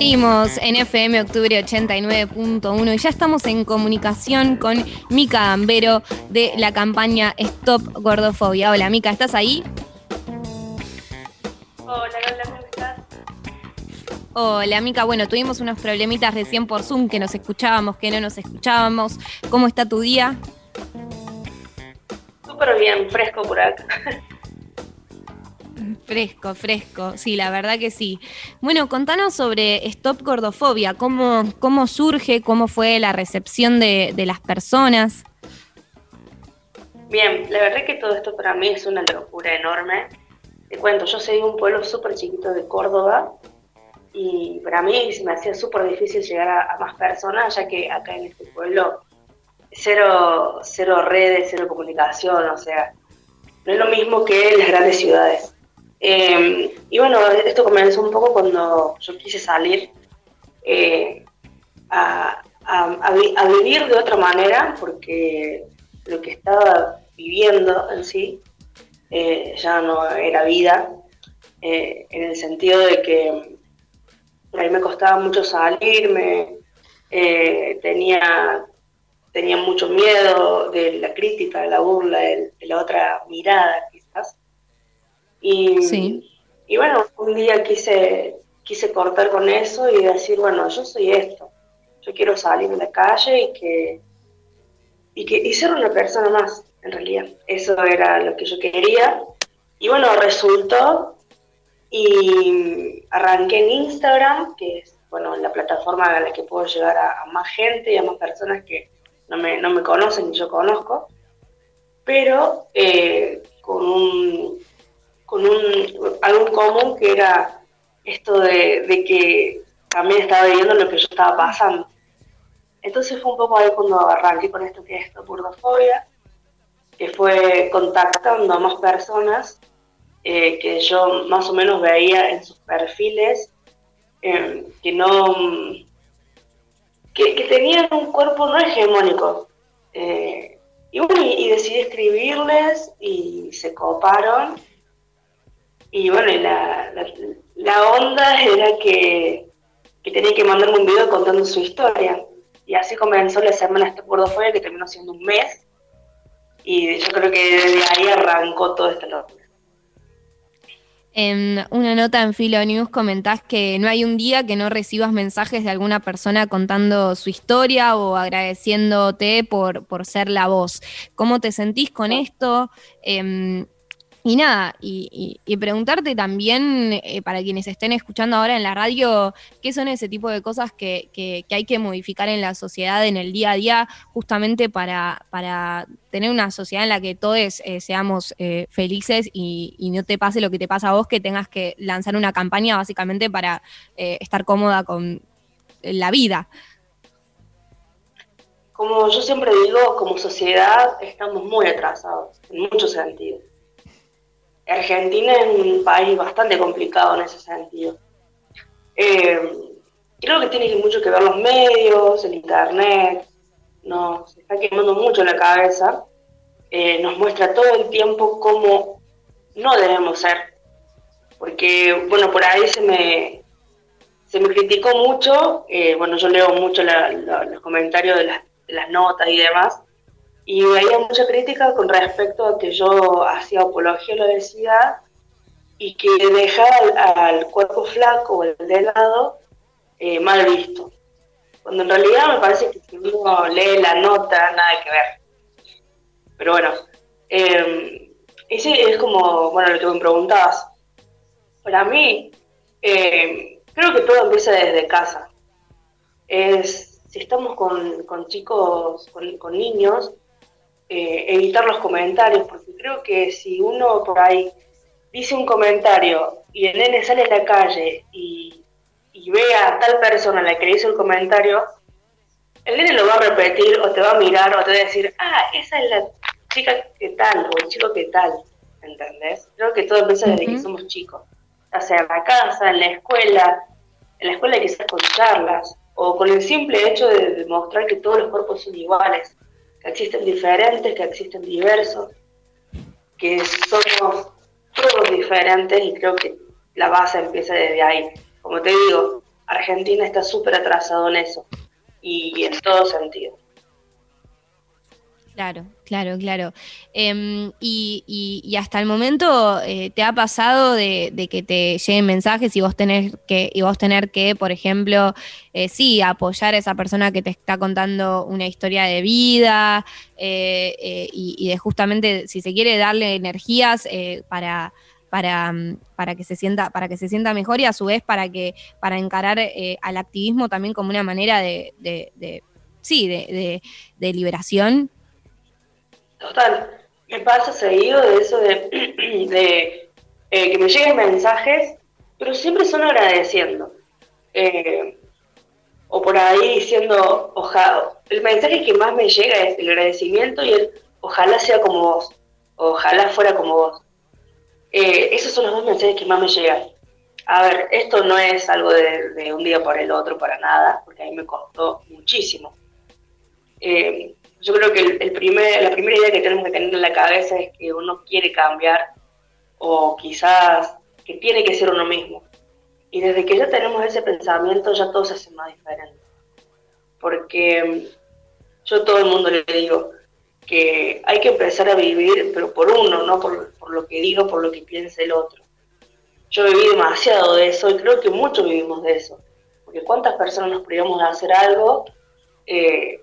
Seguimos en FM Octubre 89.1 y ya estamos en comunicación con Mica Ambero de la campaña Stop Gordofobia. Hola Mica, ¿estás ahí? Hola, hola, ¿cómo estás? Hola Mica, bueno, tuvimos unos problemitas recién por Zoom que nos escuchábamos, que no nos escuchábamos. ¿Cómo está tu día? Súper bien, fresco por acá. Fresco, fresco, sí, la verdad que sí. Bueno, contanos sobre Stop Gordofobia, cómo, cómo surge, cómo fue la recepción de, las personas. Bien, la verdad que todo esto para mí es una locura enorme. Te cuento, yo soy de un pueblo súper chiquito de Córdoba y para mí se me hacía súper difícil llegar a, más personas, ya que acá en este pueblo cero, cero redes, cero comunicación, o sea, no es lo mismo que en las grandes ciudades. Em, y bueno, esto comenzó un poco cuando yo quise salir eh, a, vivir de otra manera, porque lo que estaba viviendo en sí eh, ya no era vida, eh, en el sentido de que a mí me costaba mucho salirme, tenía, tenía mucho miedo de la crítica, de la burla, de la otra mirada quizás. Y, y bueno, un día quise, quise cortar con eso y decir, bueno, yo soy esto, yo quiero salir de la calle y que, y que y ser una persona más, en realidad. Eso era lo que yo quería. Y bueno, resultó y arranqué en Instagram, que es bueno, la plataforma a la que puedo llegar a, más gente y a más personas que no me, no me conocen y yo conozco, pero eh, con un con un, algo en común que era esto de, que también estaba viviendo lo que yo estaba pasando. Entonces fue un poco ahí cuando arranqué con esto que es burdofobia, que fue contactando a más personas eh, que yo más o menos veía en sus perfiles eh, que no que, tenían un cuerpo no hegemónico. Eh, y bueno, y decidí escribirles y se coparon y bueno, la, la, onda era que, tenía que mandarme un video contando su historia. Y así comenzó la semana este fue que terminó siendo un mes. Y yo creo que desde ahí arrancó todo este locura. En una nota en Filo News comentás que no hay un día que no recibas mensajes de alguna persona contando su historia o agradeciéndote por, por ser la voz. ¿Cómo te sentís con esto? Em, y nada, y, preguntarte también, eh, para quienes estén escuchando ahora en la radio, qué son ese tipo de cosas que, que, hay que modificar en la sociedad, en el día a día, justamente para, para tener una sociedad en la que todos eh, seamos eh, felices y, y, no te pase lo que te pasa a vos, que tengas que lanzar una campaña básicamente para estar cómoda con la vida. Como yo siempre digo, como sociedad estamos muy atrasados, en muchos sentidos Argentina es un país bastante complicado en ese sentido. Eh, creo que tiene mucho que ver los medios, el internet, nos está quemando mucho la cabeza, eh, nos muestra todo el tiempo cómo no debemos ser. Porque, bueno, por ahí se me, se me criticó mucho, eh, bueno, yo leo mucho los comentarios de las, de las notas y demás, y había mucha crítica con respecto a que yo hacía apología a la obesidad y que dejaba al, cuerpo flaco o el delgado eh, mal visto. Cuando en realidad me parece que si uno lee la nota, nada que ver. Pero bueno, eh, ese es como, bueno, lo que me preguntabas. Para mí, eh, creo que todo empieza desde casa. Es, si estamos con, con chicos, con, con niños, eh, evitar los comentarios, porque creo que si uno por ahí dice un comentario y el nene sale a la calle y, ve a tal persona a la que le hizo el comentario, el nene lo va a repetir o te va a mirar o te va a decir, ah, esa es la chica que tal o el chico que tal, ¿entendés? Creo que todo empieza desde que somos chicos, ya sea en la casa, en la escuela, en la escuela quizás con charlas, o con el simple hecho de demostrar que todos los cuerpos son iguales que existen diferentes, que existen diversos, que somos todos diferentes y creo que la base empieza desde ahí. Como te digo, Argentina está súper atrasado en eso y en todo sentido. Claro, claro, claro. Em, y, hasta el momento eh, te ha pasado de, que te lleguen mensajes y vos tenés que, y vos tener que, por ejemplo, eh, sí, apoyar a esa persona que te está contando una historia de vida eh, y, de justamente, si se quiere, darle energías para, para, para, que se sienta, para que se sienta mejor y a su vez para que, para encarar al activismo también como una manera de, de sí, de liberación Total, me pasa seguido de eso de, eh, que me lleguen mensajes, pero siempre son agradeciendo. Eh, o por ahí diciendo, ojalá, el mensaje que más me llega es el agradecimiento y el ojalá sea como vos, ojalá fuera como vos. Eh, esos son los dos mensajes que más me llegan. A ver, esto no es algo de, un día por el otro para nada, porque a mí me costó muchísimo. Eh, yo creo que el, primer, la primera idea que tenemos que tener en la cabeza es que uno quiere cambiar o quizás que tiene que ser uno mismo. Y desde que ya tenemos ese pensamiento ya todo se hace más diferente. Porque mm, yo a todo el mundo le digo que hay que empezar a vivir, pero por uno, no por, por lo que digo, por lo que piensa el otro. Yo viví demasiado de eso y creo que muchos vivimos de eso. Porque cuántas personas nos privamos de hacer algo eh,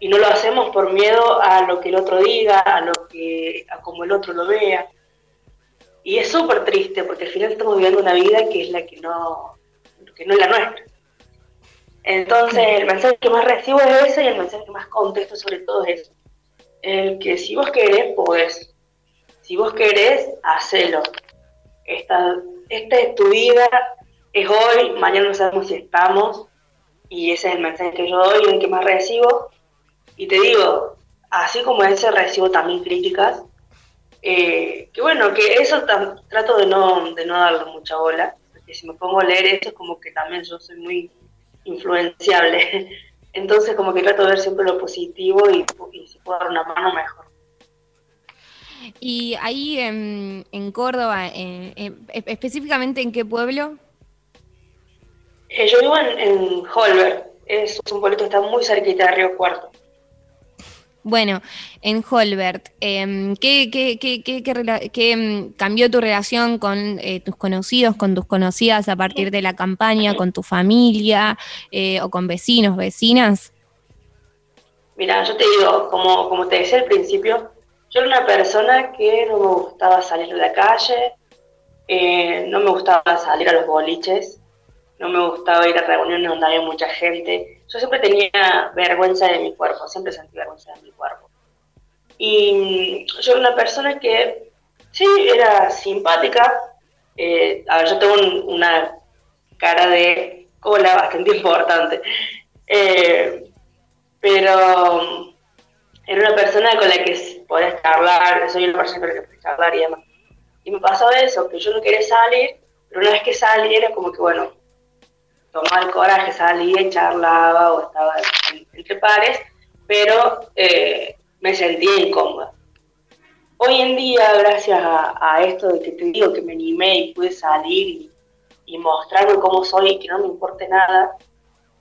y no lo hacemos por miedo a lo que el otro diga, a lo que a como el otro lo vea. Y es súper triste porque al final estamos viviendo una vida que es la que no, que no es la nuestra. Entonces el mensaje que más recibo es ese y el mensaje que más contesto sobre todo es eso. El que si vos querés, podés. Si vos querés, hacelo. Esta, esta es tu vida, es hoy, mañana no sabemos si estamos. Y ese es el mensaje que yo doy y el que más recibo. Y te digo, así como ese recibo también críticas, eh, que bueno, que eso trato de no, de no darle mucha bola, porque si me pongo a leer esto es como que también yo soy muy influenciable. Entonces como que trato de ver siempre lo positivo y, si puedo dar una mano mejor. Y ahí en, Córdoba, específicamente en qué pueblo? Eh, yo vivo en, en Holberg, es un pueblo que está muy cerquita de Río Cuarto. Bueno, en Holbert, em, ¿qué, qué, qué, qué em, cambió tu relación con eh, tus conocidos, con tus conocidas a partir de la campaña, con tu familia eh, o con vecinos, vecinas? Mira, yo te digo, como, como te decía al principio, yo era una persona que no me gustaba salir a la calle, eh, no me gustaba salir a los boliches, no me gustaba ir a reuniones donde había mucha gente. Yo siempre tenía vergüenza de mi cuerpo, siempre sentí vergüenza de mi cuerpo. Y yo era una persona que sí, era simpática. Eh, a ver, yo tengo una cara de cola bastante importante. Eh, pero era una persona con la que podés charlar, soy una persona con la que podés charlar y demás. Y me pasó eso, que yo no quería salir, pero una vez que salí era como que, bueno, tomaba el coraje, salía y charlaba o estaba entre pares, pero eh, me sentía incómoda. Hoy en día, gracias a, esto de que te digo que me animé y pude salir y, mostrarme cómo soy y que no me importe nada,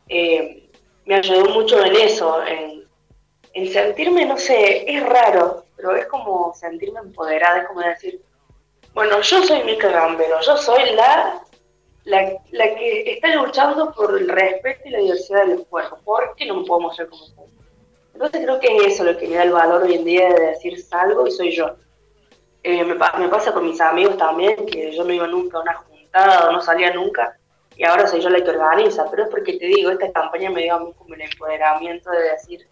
eh, me ayudó mucho en eso, en, sentirme, no sé, es raro, pero es como sentirme empoderada, es como decir, bueno, yo soy Mica Gambero, yo soy la la, la, que está luchando por el respeto y la diversidad del cuerpo, porque no me puedo mostrar como soy. Entonces creo que es eso lo que me da el valor hoy en día de decir salgo y soy yo. Eh, me, me, pasa con mis amigos también, que yo no iba nunca a una juntada o no salía nunca, y ahora soy yo la que organiza, pero es porque te digo, esta campaña me dio a mí como el empoderamiento de decir,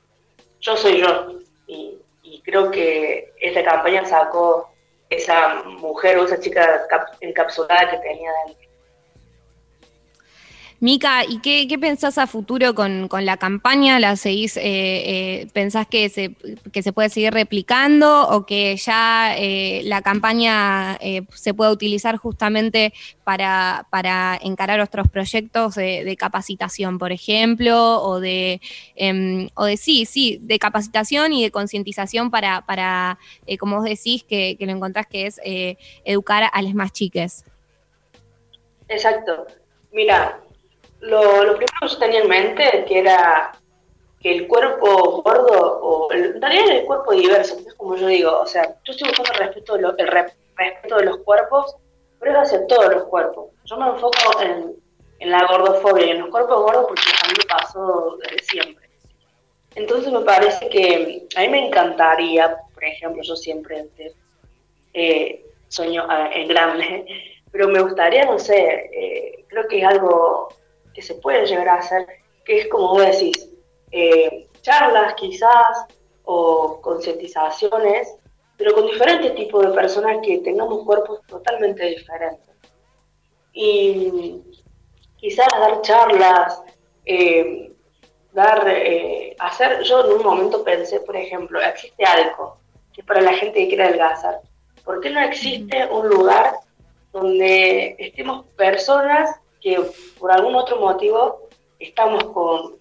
yo soy yo, y, y creo que esta campaña sacó esa mujer o esa chica encapsulada que tenía dentro. Mica, ¿y qué, pensás a futuro con, la campaña? ¿La seguís, eh, eh, pensás que se, que se puede seguir replicando o que ya eh, la campaña se pueda utilizar justamente para, para encarar otros proyectos de, capacitación, por ejemplo, o de, em, o de sí, sí, de capacitación y de concientización para, para como vos decís, que, que lo encontrás que es educar a las más chiques? Exacto. Mira, lo, primero que yo tenía en mente que era que el cuerpo gordo, o en realidad el cuerpo diverso, es como yo digo, o sea, yo estoy buscando el respeto de, el respeto de los cuerpos, pero es hacia todos los cuerpos. Yo me enfoco en, en la gordofobia y en los cuerpos gordos porque a mí pasó desde siempre. Entonces me parece que a mí me encantaría, por ejemplo, yo siempre eh, sueño ah, en grande, pero me gustaría, no sé, eh, creo que es algo que se puede llegar a hacer, que es como vos decís, eh, charlas quizás o concientizaciones, pero con diferentes tipos de personas que tengamos cuerpos totalmente diferentes. Y quizás dar charlas, eh, dar, eh, hacer, yo en un momento pensé, por ejemplo, existe algo que para la gente que quiere adelgazar. ¿Por qué no existe un lugar donde estemos personas que por algún otro motivo estamos con,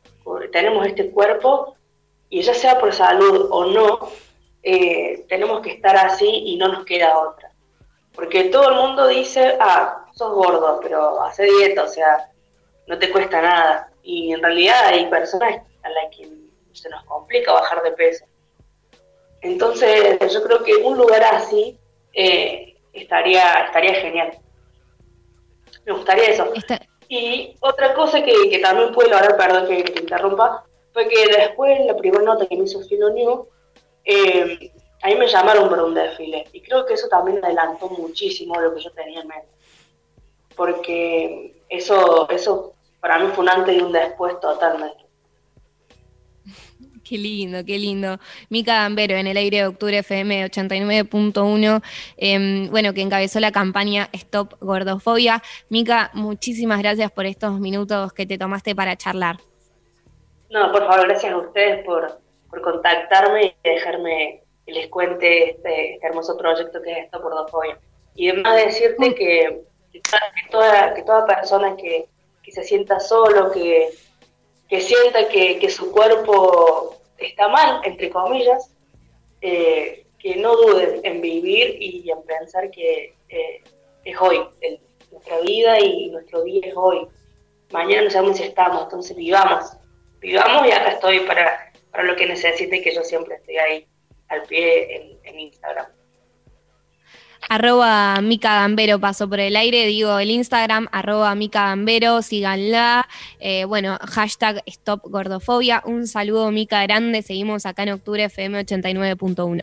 tenemos este cuerpo y ya sea por salud o no, eh, tenemos que estar así y no nos queda otra. Porque todo el mundo dice, ah, sos gordo, pero hace dieta, o sea, no te cuesta nada. Y en realidad hay personas a las que se nos complica bajar de peso. Entonces, yo creo que un lugar así eh, estaría, estaría genial. Me gustaría eso. Y otra cosa que, también pude lograr, perdón que, te interrumpa, fue que después, la primera nota que me hizo Filo New, eh, ahí me llamaron para un desfile. Y creo que eso también adelantó muchísimo lo que yo tenía en mente. Porque eso, eso para mí fue un antes y un después totalmente. Qué lindo, qué lindo. Mica Gambero en el aire de Octubre FM 89.1, em, bueno, que encabezó la campaña Stop Gordofobia. Mica, muchísimas gracias por estos minutos que te tomaste para charlar. No, por favor, gracias a ustedes por, contactarme y dejarme que les cuente este, este, hermoso proyecto que es Stop Gordofobia. Y además decirte que, toda, que toda persona que, que se sienta solo, que, que sienta que, su cuerpo está mal, entre comillas, eh, que no duden en vivir y en pensar que eh, es hoy, nuestra vida y nuestro día es hoy. Mañana no sabemos si estamos, entonces vivamos, vivamos y acá estoy para, para lo que necesite, que yo siempre estoy ahí al pie en Instagram arroba Mica Gambero pasó por el aire, digo el Instagram, arroba Mica Gambero, síganla, eh, bueno, hashtag Stop Gordofobia, un saludo Mica grande, seguimos acá en octubre FM 89.1.